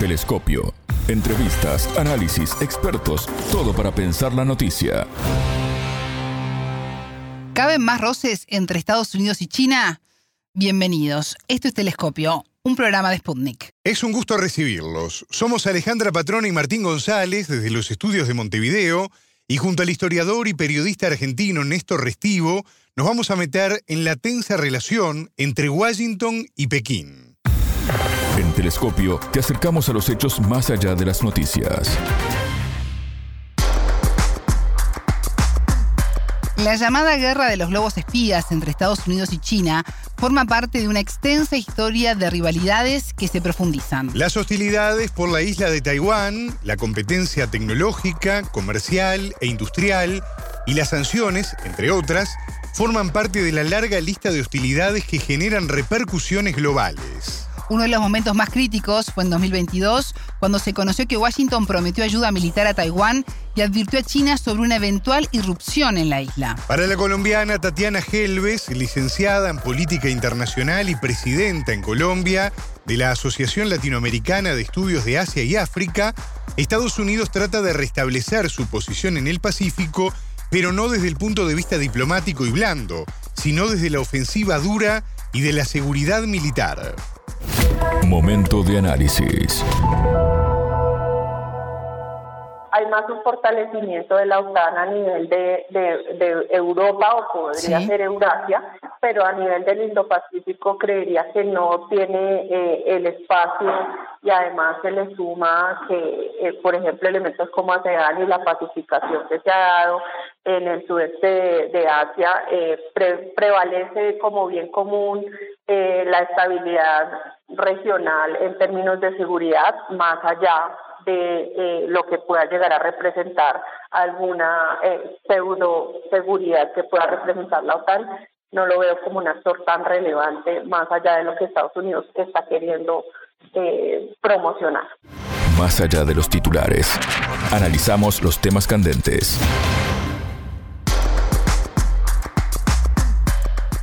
Telescopio. Entrevistas, análisis, expertos, todo para pensar la noticia. ¿Caben más roces entre Estados Unidos y China? Bienvenidos. Esto es Telescopio, un programa de Sputnik. Es un gusto recibirlos. Somos Alejandra Patrona y Martín González desde los estudios de Montevideo y junto al historiador y periodista argentino Néstor Restivo nos vamos a meter en la tensa relación entre Washington y Pekín. En Telescopio te acercamos a los hechos más allá de las noticias. La llamada guerra de los globos espías entre Estados Unidos y China forma parte de una extensa historia de rivalidades que se profundizan. Las hostilidades por la isla de Taiwán, la competencia tecnológica, comercial e industrial y las sanciones, entre otras, forman parte de la larga lista de hostilidades que generan repercusiones globales. Uno de los momentos más críticos fue en 2022, cuando se conoció que Washington prometió ayuda militar a Taiwán y advirtió a China sobre una eventual irrupción en la isla. Para la colombiana Tatiana Helves, licenciada en Política Internacional y presidenta en Colombia de la Asociación Latinoamericana de Estudios de Asia y África, Estados Unidos trata de restablecer su posición en el Pacífico, pero no desde el punto de vista diplomático y blando, sino desde la ofensiva dura y de la seguridad militar. Momento de análisis. Hay más un fortalecimiento de la OTAN a nivel de, de, Europa o podría ser Eurasia, pero a nivel del Indo-Pacífico creería que no tiene eh, el espacio y además se le suma que, eh, por ejemplo, elementos como ASEAN y la pacificación que se ha dado en el sudeste de, Asia eh, prevalece como bien común la estabilidad regional en términos de seguridad, más allá de eh, lo que pueda llegar a representar alguna eh, pseudo seguridad que pueda representar la OTAN, no lo veo como un actor tan relevante más allá de lo que Estados Unidos está queriendo eh, promocionar. Más allá de los titulares, analizamos los temas candentes.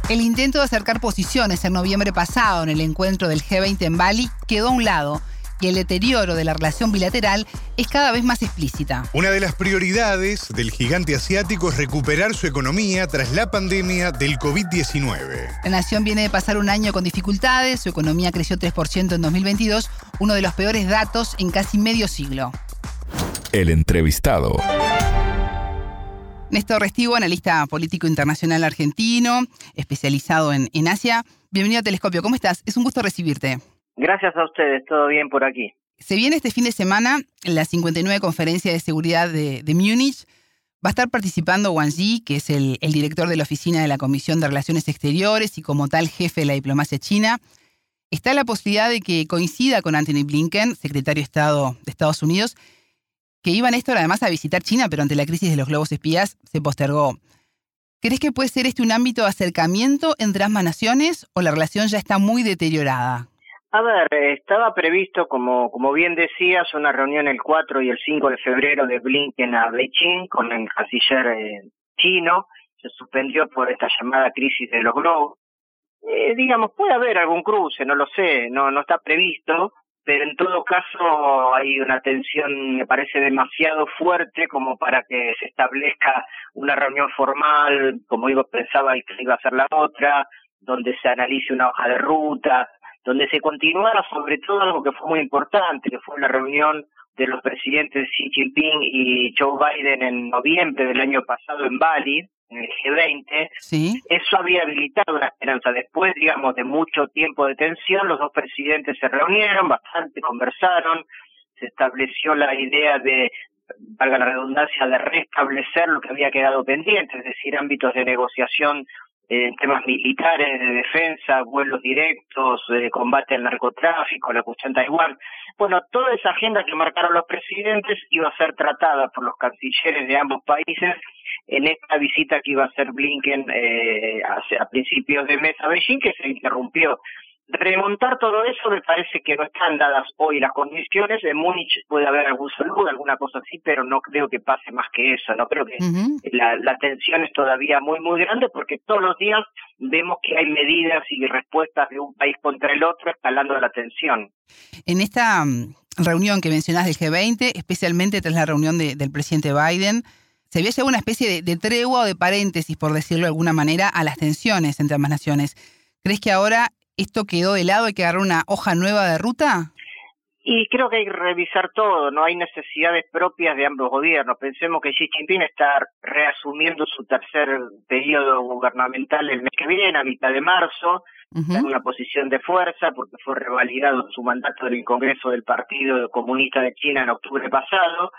El intento de acercar posiciones en noviembre pasado en el encuentro del G20 en Bali quedó a un lado y el deterioro de la relación bilateral es cada vez más explícita. Una de las prioridades del gigante asiático es recuperar su economía tras la pandemia del COVID-19. La nación viene de pasar un año con dificultades, su economía creció 3% en 2022, uno de los peores datos en casi medio siglo. El entrevistado. Néstor Restivo, analista político internacional argentino, especializado en, en Asia. Bienvenido a Telescopio, ¿cómo estás? Es un gusto recibirte. Gracias a ustedes, todo bien por aquí. Se viene este fin de semana la 59 Conferencia de Seguridad de, Múnich. Va a estar participando Wang Yi, que es el, director de la Oficina de la Comisión de Relaciones Exteriores y como tal jefe de la diplomacia china. Está la posibilidad de que coincida con Anthony Blinken, secretario de Estado de Estados Unidos, que iba Néstor además a visitar China, pero ante la crisis de los globos espías se postergó. ¿Crees que puede ser este un ámbito de acercamiento entre ambas naciones o la relación ya está muy deteriorada? A ver, estaba previsto, como, como bien decías, una reunión el 4 y el 5 de febrero de Blinken a Beijing con el canciller eh, chino. Se suspendió por esta llamada crisis de los globos. Eh, digamos, puede haber algún cruce, no lo sé, no, no está previsto, pero en todo caso hay una tensión, me parece, demasiado fuerte como para que se establezca una reunión formal, como digo, pensaba que iba a ser la otra, donde se analice una hoja de ruta, donde se continuara sobre todo algo que fue muy importante, que fue la reunión de los presidentes Xi Jinping y Joe Biden en noviembre del año pasado en Bali, en el G20, ¿Sí? eso había habilitado una esperanza. Después, digamos, de mucho tiempo de tensión, los dos presidentes se reunieron, bastante conversaron, se estableció la idea de, valga la redundancia, de restablecer lo que había quedado pendiente, es decir, ámbitos de negociación en temas militares, de defensa, vuelos directos, de combate al narcotráfico, la cuestión Taiwán. Bueno, toda esa agenda que marcaron los presidentes iba a ser tratada por los cancilleres de ambos países en esta visita que iba a hacer Blinken eh, a, a principios de mes a Beijing, que se interrumpió remontar todo eso me parece que no están dadas hoy las condiciones. En Múnich puede haber algún saludo, alguna cosa así, pero no creo que pase más que eso. No creo que la, la tensión es todavía muy, muy grande porque todos los días vemos que hay medidas y respuestas de un país contra el otro escalando la tensión. En esta mm, reunión que mencionás del G20, especialmente tras la reunión del presidente Biden, se había llegado una especie de, tregua o de paréntesis, por decirlo de alguna manera, a las tensiones entre ambas naciones. ¿Crees que ahora esto quedó de lado, hay que agarrar una hoja nueva de ruta? Y creo que hay que revisar todo, no hay necesidades propias de ambos gobiernos. Pensemos que Xi Jinping está reasumiendo su tercer periodo gubernamental el mes que viene, a mitad de marzo, en una posición de fuerza porque fue revalidado su mandato en el Congreso del Partido Comunista de China en octubre pasado.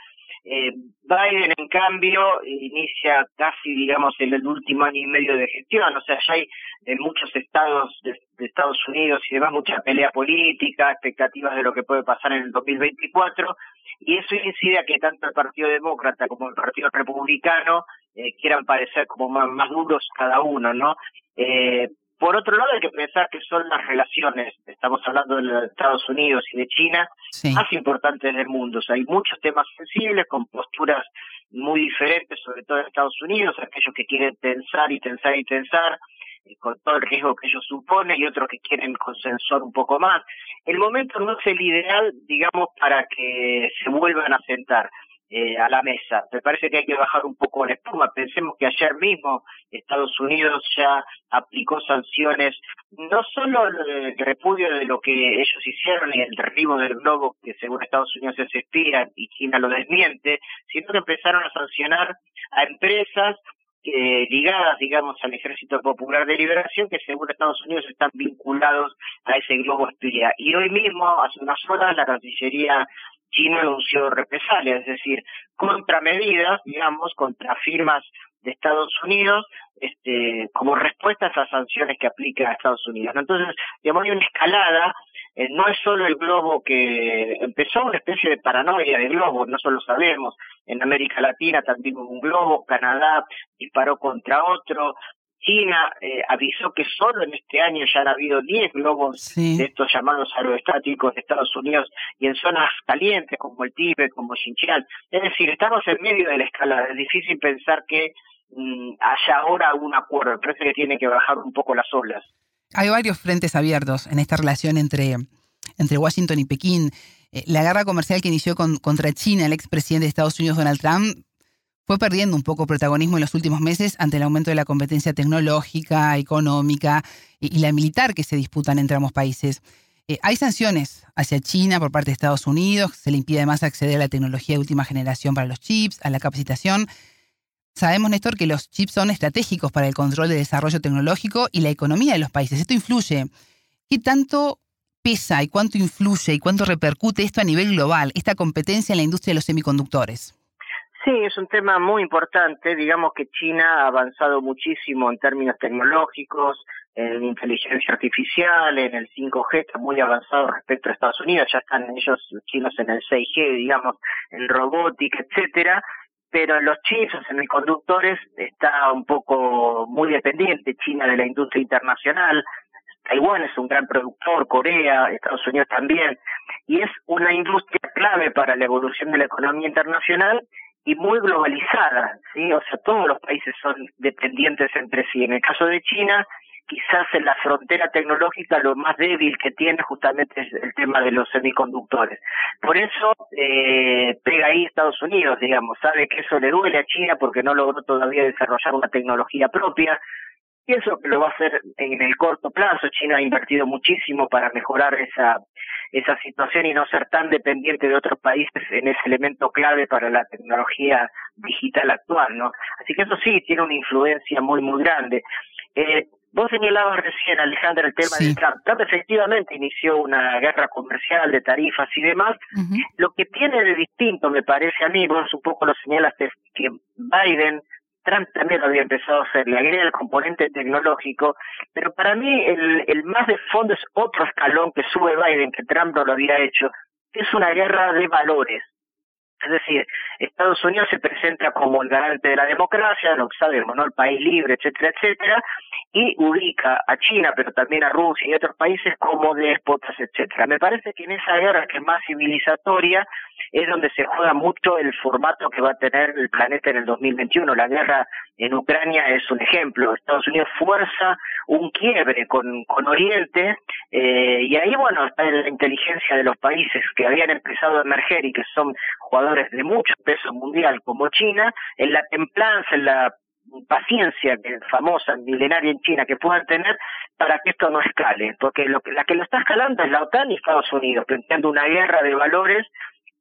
Eh, Biden, en cambio, inicia casi, digamos, en el último año y medio de gestión, o sea, ya hay en muchos estados de, Estados Unidos y demás mucha pelea política, expectativas de lo que puede pasar en el 2024, y eso incide a que tanto el Partido Demócrata como el Partido Republicano eh, quieran parecer como más, duros cada uno, ¿no? Eh, por otro lado, hay que pensar que son las relaciones, estamos hablando de Estados Unidos y de China, más importantes del mundo. O sea, hay muchos temas sensibles con posturas muy diferentes, sobre todo en Estados Unidos, aquellos que quieren tensar y tensar y tensar, eh, con todo el riesgo que ellos suponen, y otros que quieren consensuar un poco más. El momento no es el ideal, digamos, para que se vuelvan a sentar. Eh, a la mesa. Me parece que hay que bajar un poco la espuma. Pensemos que ayer mismo Estados Unidos ya aplicó sanciones, no solo el repudio de lo que ellos hicieron y el derribo del globo, que según Estados Unidos es espía y China lo desmiente, sino que empezaron a sancionar a empresas eh, ligadas, digamos, al Ejército Popular de Liberación, que según Estados Unidos están vinculados a ese globo espía. Y hoy mismo, hace unas horas, la Cancillería China anunció represalias, es decir, contramedidas, digamos, contra firmas de Estados Unidos, este, como respuesta a esas sanciones que aplica a Estados Unidos. Entonces, digamos, hay una escalada, eh, no es solo el globo que empezó una especie de paranoia de globo, no solo sabemos, en América Latina también hubo un globo, Canadá disparó contra otro, China eh, avisó que solo en este año ya han habido 10 globos de estos llamados aeroestáticos de Estados Unidos y en zonas calientes como el Tíbet, como Xinjiang. Es decir, estamos en medio de la escalada. Es difícil pensar que mm, haya ahora un acuerdo. Parece que tiene que bajar un poco las olas. Hay varios frentes abiertos en esta relación entre, entre Washington y Pekín. Eh, la guerra comercial que inició con, contra China el expresidente de Estados Unidos, Donald Trump, fue perdiendo un poco protagonismo en los últimos meses ante el aumento de la competencia tecnológica, económica y, la militar que se disputan entre ambos países. Eh, hay sanciones hacia China por parte de Estados Unidos, se le impide además acceder a la tecnología de última generación para los chips, a la capacitación. Sabemos, Néstor, que los chips son estratégicos para el control de desarrollo tecnológico y la economía de los países. Esto influye. ¿Qué tanto pesa y cuánto influye y cuánto repercute esto a nivel global, esta competencia en la industria de los semiconductores? Sí, es un tema muy importante. Digamos que China ha avanzado muchísimo en términos tecnológicos, en inteligencia artificial, en el 5G, está muy avanzado respecto a Estados Unidos. Ya están ellos, los chinos, en el 6G, digamos, en robótica, etcétera. Pero en los chips, en semiconductores, está un poco muy dependiente China de la industria internacional. Taiwán es un gran productor, Corea, Estados Unidos también, y es una industria clave para la evolución de la economía internacional y muy globalizada, ¿sí? O sea, todos los países son dependientes entre sí. En el caso de China, quizás en la frontera tecnológica lo más débil que tiene justamente es el tema de los semiconductores. Por eso eh, pega ahí Estados Unidos, digamos, sabe que eso le duele a China porque no logró todavía desarrollar una tecnología propia. Pienso que lo va a hacer en el corto plazo. China ha invertido muchísimo para mejorar esa esa situación y no ser tan dependiente de otros países en ese elemento clave para la tecnología digital actual, ¿no? Así que eso sí tiene una influencia muy, muy grande. Eh, Vos señalabas recién, Alejandra, el tema de Trump. Trump efectivamente inició una guerra comercial de tarifas y demás. Lo que tiene de distinto, me parece a mí, vos un poco lo señalaste, que Biden Trump también había empezado a hacer, le agrega el componente tecnológico, pero para mí el, el más de fondo es otro escalón que sube Biden, que Trump no lo había hecho, que es una guerra de valores. Es decir, Estados Unidos se presenta como el garante de la democracia, lo que sabemos, ¿no? El país libre, etcétera, etcétera, y ubica a China, pero también a Rusia y otros países como déspotas, etcétera. Me parece que en esa guerra que es más civilizatoria, es donde se juega mucho el formato que va a tener el planeta en el 2021. La guerra en Ucrania es un ejemplo. Estados Unidos fuerza un quiebre con, con Oriente eh, y ahí, bueno, está la inteligencia de los países que habían empezado a emerger y que son jugadores de mucho peso mundial como China, en la templanza, en la paciencia que, famosa, milenaria en China que puedan tener para que esto no escale, porque lo, la que lo está escalando es la OTAN y Estados Unidos, planteando una guerra de valores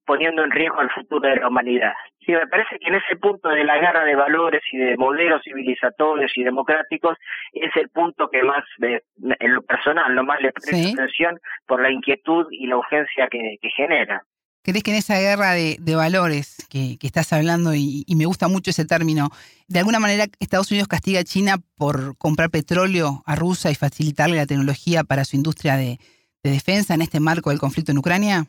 poniendo en riesgo el futuro de la humanidad. Sí, me parece que en ese punto de la guerra de valores y de modelos civilizatorios y democráticos es el punto que más, en lo personal, lo más le presta atención por la inquietud y la urgencia que, genera. ¿Crees que en esa guerra de, valores que, estás hablando, y, me gusta mucho ese término, de alguna manera Estados Unidos castiga a China por comprar petróleo a Rusia y facilitarle la tecnología para su industria de defensa en este marco del conflicto en Ucrania?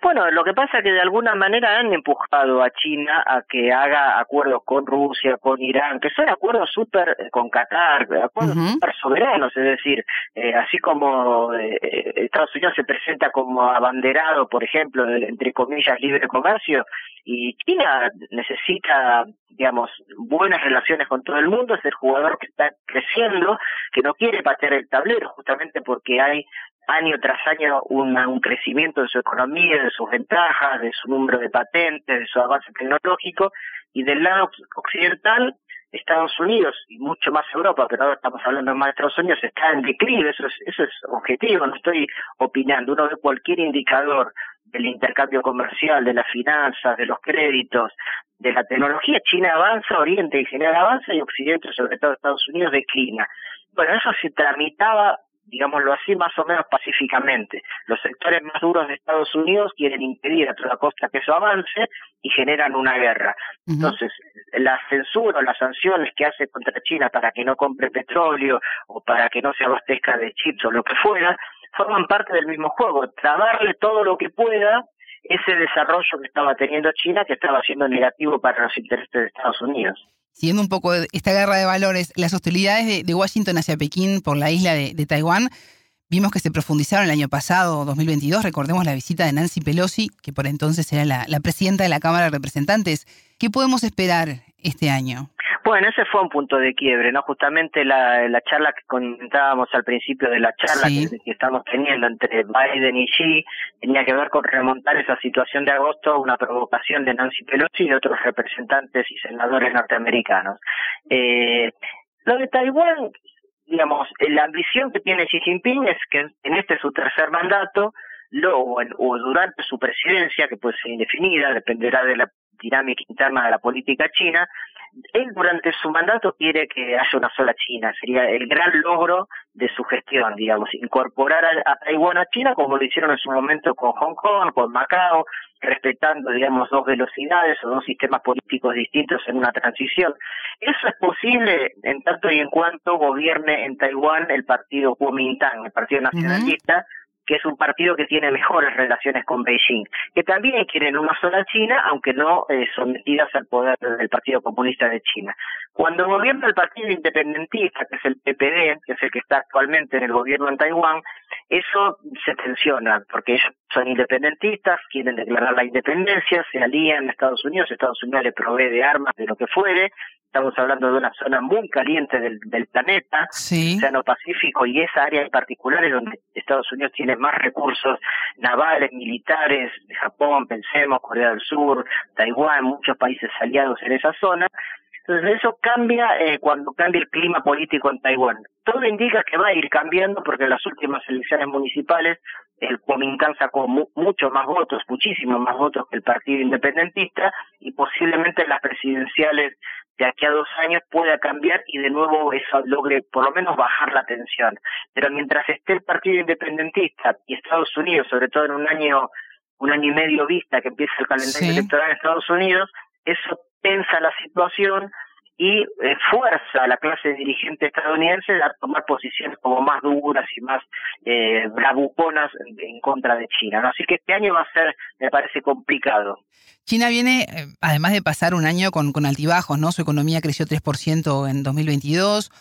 Bueno, lo que pasa es que de alguna manera han empujado a China a que haga acuerdos con Rusia, con Irán, que son acuerdos súper eh, con Qatar, acuerdos súper soberanos, es decir, eh, así como eh, Estados Unidos se presenta como abanderado, por ejemplo, de, entre comillas, libre comercio, y China necesita, digamos, buenas relaciones con todo el mundo, es el jugador que está creciendo, que no quiere patear el tablero, justamente porque hay año tras año un crecimiento de su economía, de sus ventajas, de su número de patentes, de su avance tecnológico, y del lado occidental, Estados Unidos y mucho más Europa, pero ahora estamos hablando más de Estados Unidos, está en declive, eso es, eso es objetivo, no estoy opinando. Uno ve cualquier indicador del intercambio comercial, de las finanzas, de los créditos, de la tecnología, China avanza, Oriente en general avanza y Occidente, sobre todo Estados Unidos, declina. Bueno, eso se tramitaba digámoslo así, más o menos pacíficamente. Los sectores más duros de Estados Unidos quieren impedir a toda costa que eso avance y generan una guerra. Entonces, la censura o las sanciones que hace contra China para que no compre petróleo o para que no se abastezca de chips o lo que fuera, forman parte del mismo juego. Trabarle todo lo que pueda ese desarrollo que estaba teniendo China, que estaba siendo negativo para los intereses de Estados Unidos siguiendo un poco esta guerra de valores, las hostilidades de, Washington hacia Pekín por la isla de, Taiwán, vimos que se profundizaron el año pasado, 2022. Recordemos la visita de Nancy Pelosi, que por entonces era la presidenta de la Cámara de Representantes. ¿Qué podemos esperar este año? Bueno, ese fue un punto de quiebre, ¿no? Justamente la, la charla que comentábamos al principio de la charla que, estamos teniendo entre Biden y Xi tenía que ver con remontar esa situación de agosto una provocación de Nancy Pelosi y de otros representantes y senadores norteamericanos. Eh, lo de Taiwán, digamos, la ambición que tiene Xi Jinping es que en este su tercer mandato, lo, o durante su presidencia, que puede ser indefinida, dependerá de la dinámica interna de la política china, él durante su mandato quiere que haya una sola China, sería el gran logro de su gestión, digamos, incorporar a, Taiwán a China como lo hicieron en su momento con Hong Kong, con Macao, respetando, digamos, dos velocidades o dos sistemas políticos distintos en una transición. Eso es posible en tanto y en cuanto gobierne en Taiwán el partido Kuomintang, el partido nacionalista, que es un partido que tiene mejores relaciones con Beijing, que también quieren una sola China, aunque no eh, sometidas al poder del Partido Comunista de China. Cuando gobierna el Partido Independentista, que es el PPD, que es el que está actualmente en el gobierno en Taiwán, eso se tensiona, porque ellos son independentistas, quieren declarar la independencia, se alían a Estados Unidos, Estados Unidos le provee de armas, de lo que fuere, Estamos hablando de una zona muy caliente del, del planeta, sí. Océano Pacífico, y esa área en particular es donde Estados Unidos tiene más recursos navales, militares, Japón, pensemos, Corea del Sur, Taiwán, muchos países aliados en esa zona. Entonces eso cambia eh, cuando cambia el clima político en Taiwán. Todo indica que va a ir cambiando porque en las últimas elecciones municipales el Kuomintang sacó muchos más votos, muchísimos más votos que el Partido Independentista y posiblemente las presidenciales de aquí a dos años pueda cambiar y de nuevo eso logre por lo menos bajar la tensión. Pero mientras esté el Partido Independentista y Estados Unidos, sobre todo en un año, un año y medio vista que empieza el calendario electoral en Estados Unidos, eso tensa la situación, y eh, fuerza a la clase dirigente estadounidense a tomar posiciones como más duras y más eh, bravuconas en, contra de China. Así que este año va a ser, me parece, complicado. China viene, eh, además de pasar un año con, altibajos, ¿no? Su economía creció 3% en 2022,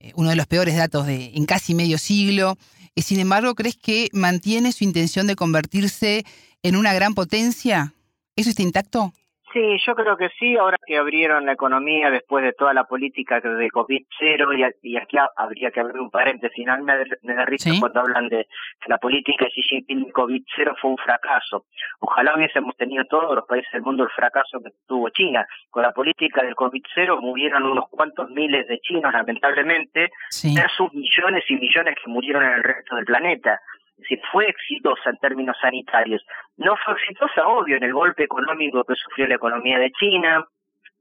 eh, uno de los peores datos de, en casi medio siglo. sin embargo, ¿crees que mantiene su intención de convertirse en una gran potencia? ¿Eso está intacto? Sí, yo creo que sí, ahora que abrieron la economía después de toda la política de COVID-0, y, aquí habría que abrir un paréntesis, me, me da risa cuando hablan de la política de Xi Jinping COVID-0 fue un fracaso. Ojalá hubiésemos tenido todos los países del mundo el fracaso que tuvo China. Con la política del COVID-0 murieron unos cuantos miles de chinos, lamentablemente, versus millones y millones que murieron en el resto del planeta. Es decir, fue exitosa en términos sanitarios. No fue exitosa, obvio, en el golpe económico que sufrió la economía de China,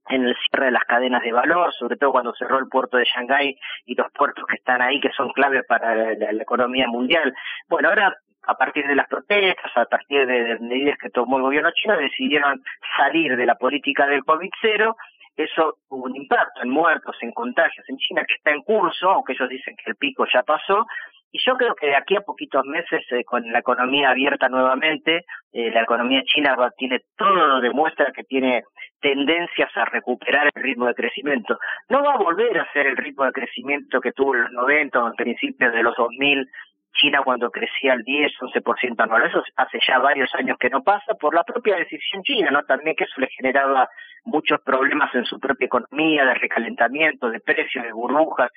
en el cierre de las cadenas de valor, sobre todo cuando cerró el puerto de Shanghái y los puertos que están ahí, que son clave para la, economía mundial. Bueno, ahora a partir de las protestas, a partir de, medidas que tomó el gobierno chino, decidieron salir de la política del COVID-0 eso tuvo un impacto en muertos, en contagios en China, que está en curso, aunque ellos dicen que el pico ya pasó, y yo creo que de aquí a poquitos meses, eh, con la economía abierta nuevamente, eh, la economía china tiene todo, demuestra que tiene tendencias a recuperar el ritmo de crecimiento. No va a volver a ser el ritmo de crecimiento que tuvo en los 90 o en principios de los 2000 China cuando crecía al 10, 11% anual. Eso hace ya varios años que no pasa por la propia decisión china, ¿no? También que eso le generaba muchos problemas en su propia economía, de recalentamiento, de precios, de burbujas.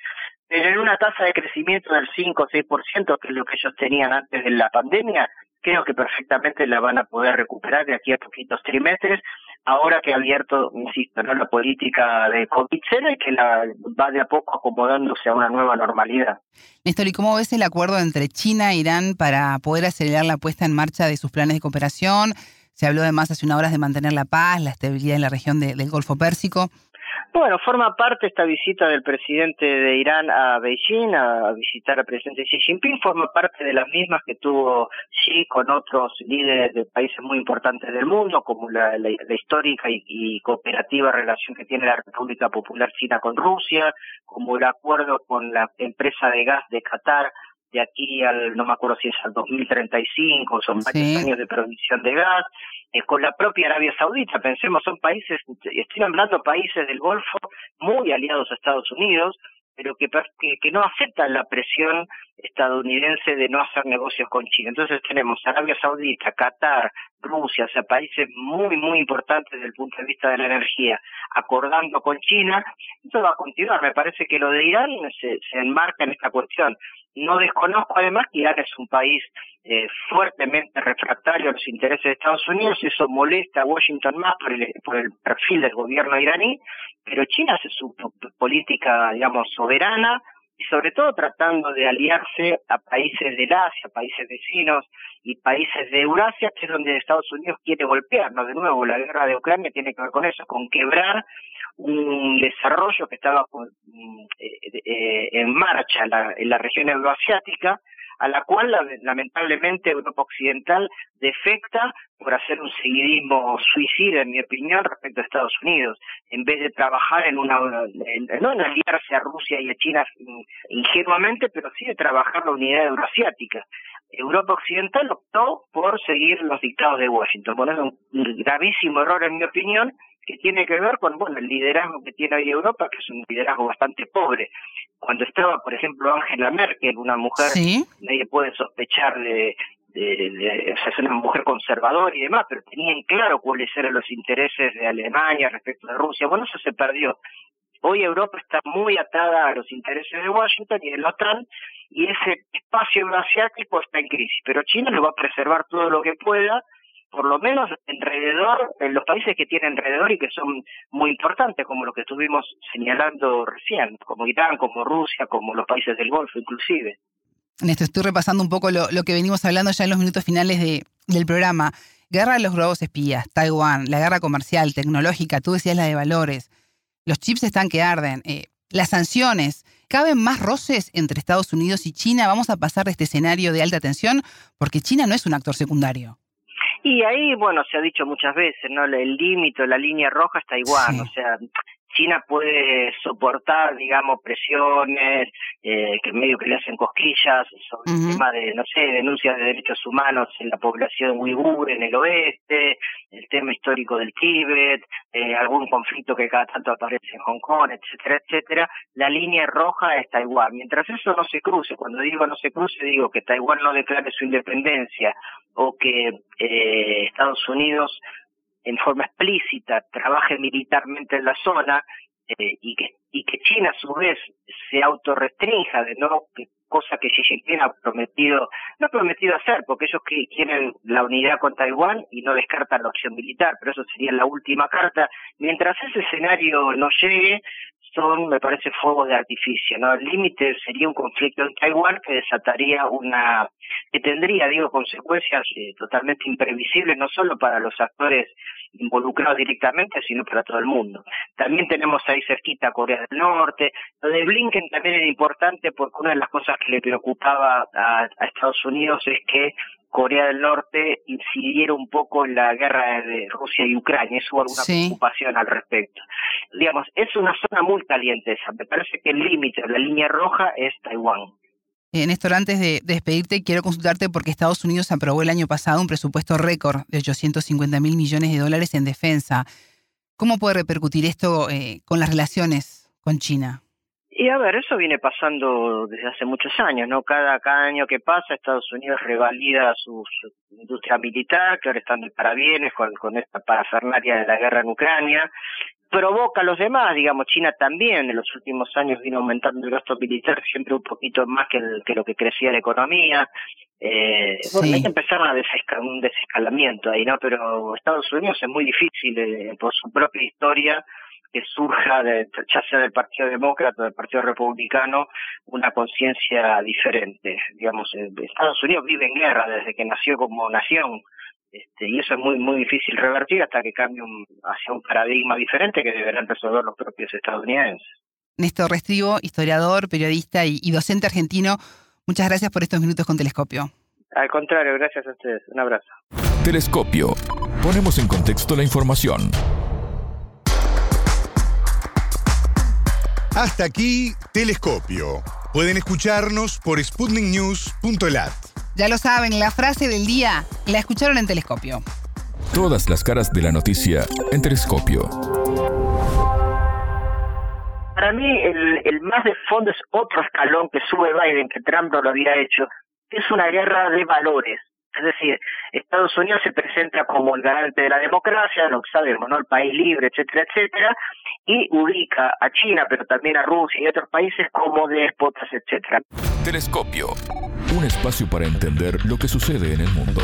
Tener una tasa de crecimiento del 5 o 6%, que es lo que ellos tenían antes de la pandemia, creo que perfectamente la van a poder recuperar de aquí a poquitos trimestres, ahora que ha abierto, insisto, ¿no? la política de COVID-0 y que la va de a poco acomodándose a una nueva normalidad. Néstor, ¿y cómo ves el acuerdo entre China e Irán para poder acelerar la puesta en marcha de sus planes de cooperación? Se habló además hace una hora de mantener la paz, la estabilidad en la región del Golfo Pérsico. Bueno, forma parte esta visita del presidente de Irán a Beijing a visitar al presidente Xi Jinping, forma parte de las mismas que tuvo Xi con otros líderes de países muy importantes del mundo, como la, histórica y, cooperativa relación que tiene la República Popular China con Rusia, como el acuerdo con la empresa de gas de Qatar de aquí al, no me acuerdo si es al 2035, son varios años de provisión de gas, eh, con la propia Arabia Saudita, pensemos, son países, estoy hablando países del Golfo muy aliados a Estados Unidos, pero que, que, no aceptan la presión estadounidense de no hacer negocios con China. Entonces tenemos Arabia Saudita, Qatar, Rusia, o sea, países muy, muy importantes desde el punto de vista de la energía, acordando con China. Esto va a continuar. Me parece que lo de Irán se, se enmarca en esta cuestión. No desconozco además que Irán es un país eh, fuertemente refractario a los intereses de Estados Unidos, eso molesta a Washington más por el, por el perfil del gobierno iraní, pero China hace su política, digamos, soberana y sobre todo tratando de aliarse a países del Asia, países vecinos y países de Eurasia, que es donde Estados Unidos quiere golpearnos. De nuevo, la guerra de Ucrania tiene que ver con eso, con quebrar un desarrollo que estaba mm, eh, eh, en marcha en la región euroasiática, a la cual lamentablemente Europa Occidental defecta por hacer un seguidismo suicida, en mi opinión, respecto a Estados Unidos, en vez de trabajar en una, no en aliarse a Rusia y a China ingenuamente, pero sí de trabajar la unidad euroasiática. Europa Occidental optó por seguir los dictados de Washington. Bueno, un gravísimo error, en mi opinión, que tiene que ver con bueno el liderazgo que tiene hoy Europa, que es un liderazgo bastante pobre. Cuando estaba, por ejemplo, Angela Merkel, una mujer, nadie puede sospechar de, de, o sea, es una mujer conservadora y demás, pero tenían claro cuáles eran los intereses de Alemania respecto de Rusia. Bueno, eso se perdió. Hoy Europa está muy atada a los intereses de Washington y de la OTAN, y ese espacio euroasiático está en crisis. Pero China lo va a preservar todo lo que pueda, por lo menos alrededor, en los países que tienen alrededor y que son muy importantes, como los que estuvimos señalando recién, como Irán, como Rusia, como los países del Golfo inclusive. Néstor, estoy repasando un poco lo, que venimos hablando ya en los minutos finales de, del programa. Guerra de los globos espías, Taiwán, la guerra comercial, tecnológica, tú decías la de valores. Los chips están que arden. Eh, las sanciones. ¿Caben más roces entre Estados Unidos y China? Vamos a pasar de este escenario de alta tensión porque China no es un actor secundario. Y ahí, bueno, se ha dicho muchas veces, ¿no? El límite, la línea roja está igual, o sea, China puede soportar, digamos, presiones, eh, que medio que le hacen cosquillas sobre el tema de, no sé, denuncias de derechos humanos en la población uigur en el oeste, el tema histórico del Tíbet, eh, algún conflicto que cada tanto aparece en Hong Kong, etcétera, etcétera. La línea roja es Taiwán. Mientras eso no se cruce, cuando digo no se cruce, digo que Taiwán no declare su independencia o que eh, Estados Unidos en forma explícita trabaje militarmente en la zona eh, y que y que China a su vez se autorrestrinja de no cosa que Xi Jinping ha prometido, no ha prometido hacer, porque ellos quieren la unidad con Taiwán y no descartan la opción militar, pero eso sería la última carta. Mientras ese escenario no llegue, son, me parece, fuegos de artificio, ¿no? El límite sería un conflicto en Taiwán que desataría una, que tendría, digo, consecuencias eh, totalmente imprevisibles, no solo para los actores involucrados directamente, sino para todo el mundo. También tenemos ahí cerquita Corea del Norte. Lo de Blinken también era importante porque una de las cosas que le preocupaba a, Estados Unidos es que Corea del Norte incidiera un poco en la guerra de Rusia y Ucrania. Eso hubo alguna preocupación al respecto. Digamos, es una zona muy caliente esa. Me parece que el límite, la línea roja es Taiwán. Eh, Néstor, antes de, despedirte, quiero consultarte porque Estados Unidos aprobó el año pasado un presupuesto récord de 850 mil millones de dólares en defensa. ¿Cómo puede repercutir esto eh, con las relaciones con China? Y a ver, eso viene pasando desde hace muchos años, ¿no? Cada, cada año que pasa, Estados Unidos revalida su, industria militar, que ahora están de parabienes con, con esta parafernaria de la guerra en Ucrania, provoca a los demás, digamos, China también en los últimos años vino aumentando el gasto militar siempre un poquito más que, que lo que crecía la economía. Eh, bueno, hay que empezar una un desescalamiento ahí, ¿no? Pero Estados Unidos es muy difícil eh, por su propia historia que surja, de, ya sea del Partido Demócrata o del Partido Republicano, una conciencia diferente. Digamos, eh, Estados Unidos vive en guerra desde que nació como nación. Este, y eso es muy muy difícil revertir hasta que cambie hacia un paradigma diferente que deberán resolver los propios estadounidenses. Néstor Restrivo, historiador, periodista y, y docente argentino, muchas gracias por estos minutos con Telescopio. Al contrario, gracias a ustedes. Un abrazo. Telescopio. Ponemos en contexto la información. Hasta aquí, Telescopio. Pueden escucharnos por sputniknews.lat. Ya lo saben, la frase del día la escucharon en Telescopio. Todas las caras de la noticia en Telescopio. Para mí, el, el más de fondo es otro escalón que sube Biden, que Trump no lo había hecho, es una guerra de valores. Es decir, Estados Unidos se presenta como el garante de la democracia, lo que sabemos, ¿no? El país libre, etcétera, etcétera, y ubica a China, pero también a Rusia y otros países como déspotas, etcétera. Telescopio. Un espacio para entender lo que sucede en el mundo.